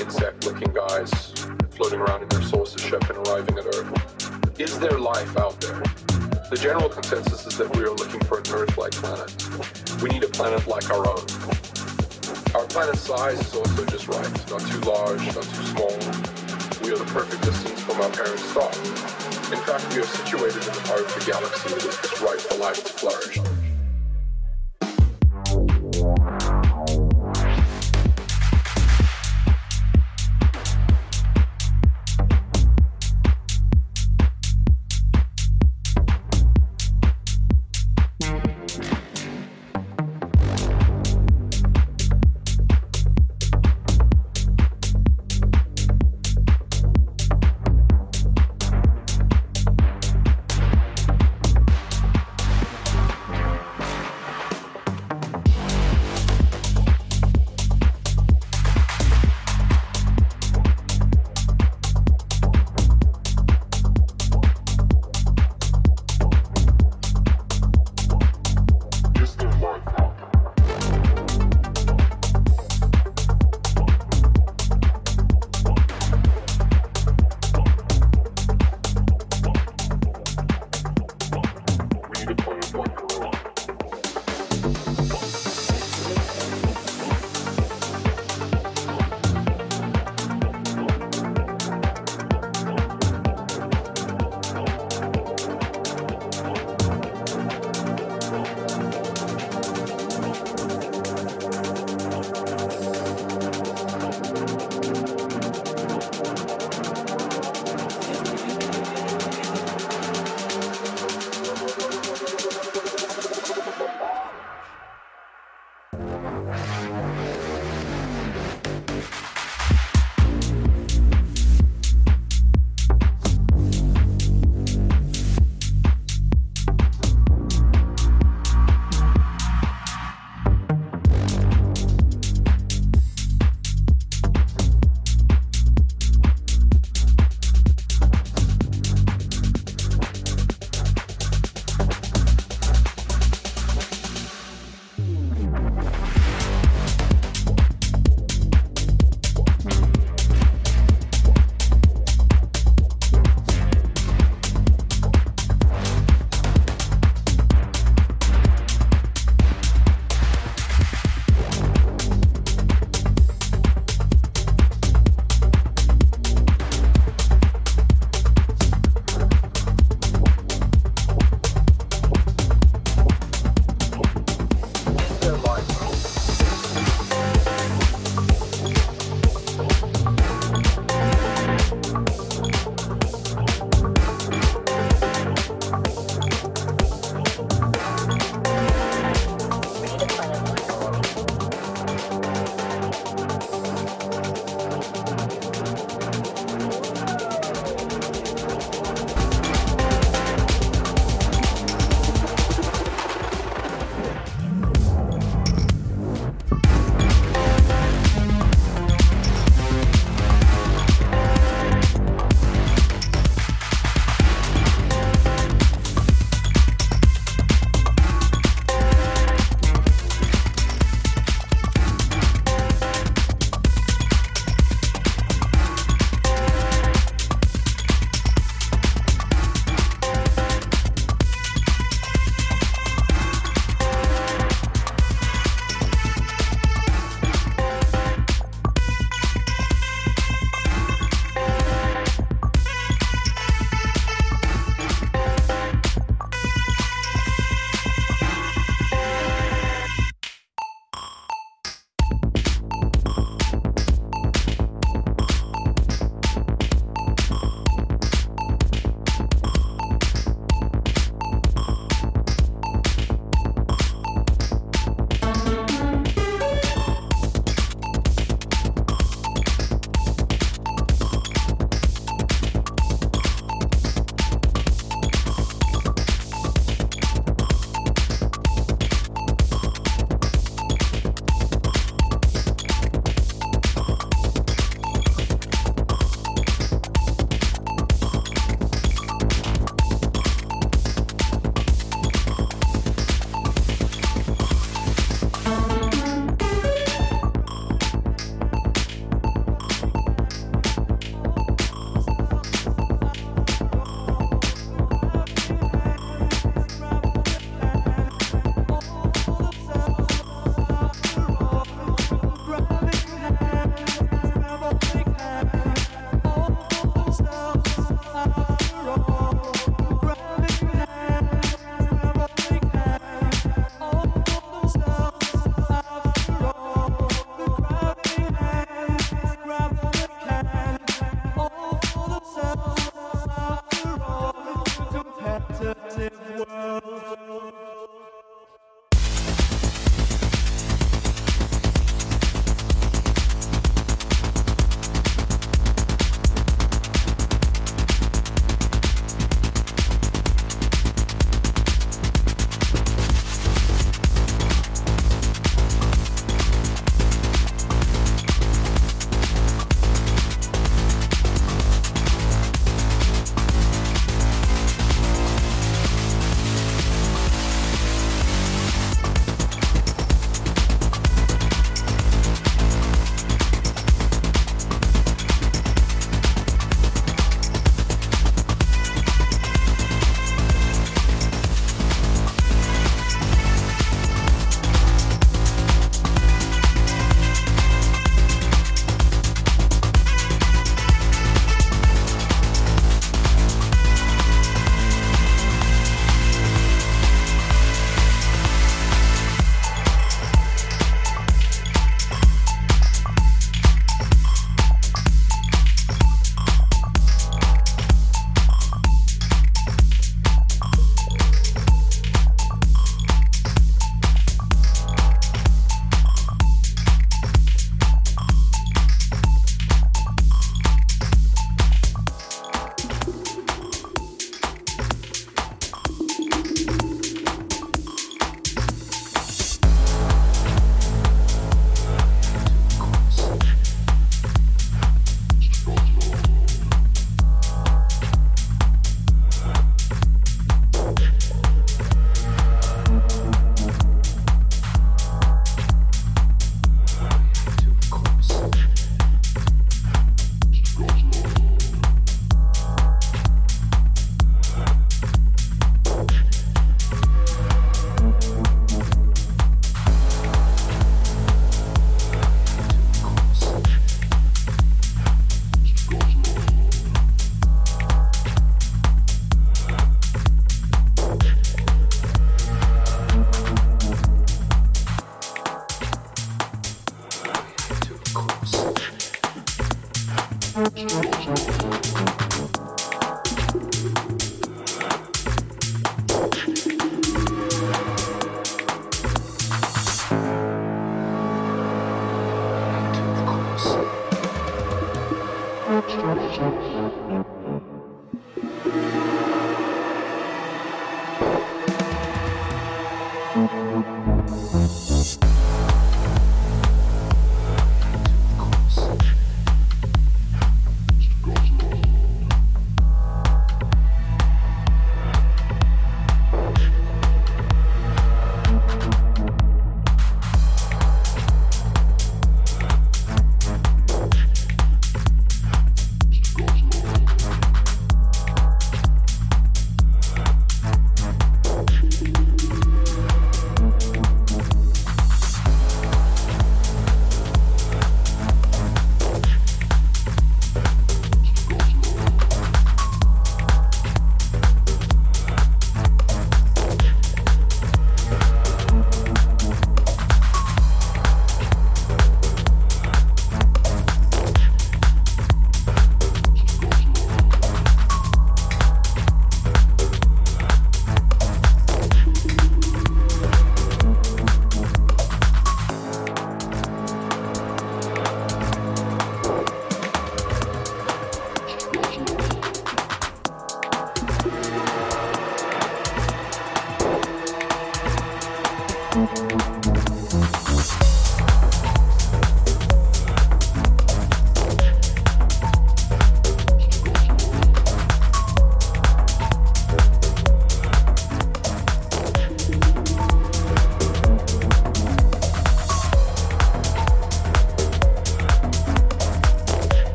Insect-looking guys floating around in their solstice and arriving at Earth. Is there life out there? The general consensus is that we are looking for an Earth-like planet. We need a planet like our own. Our planet's size is also just right. Not too large, not too small. We are the perfect distance from our parent star. In fact, we are situated in the heart of the galaxy that is just right for life to flourish.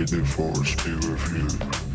The force be with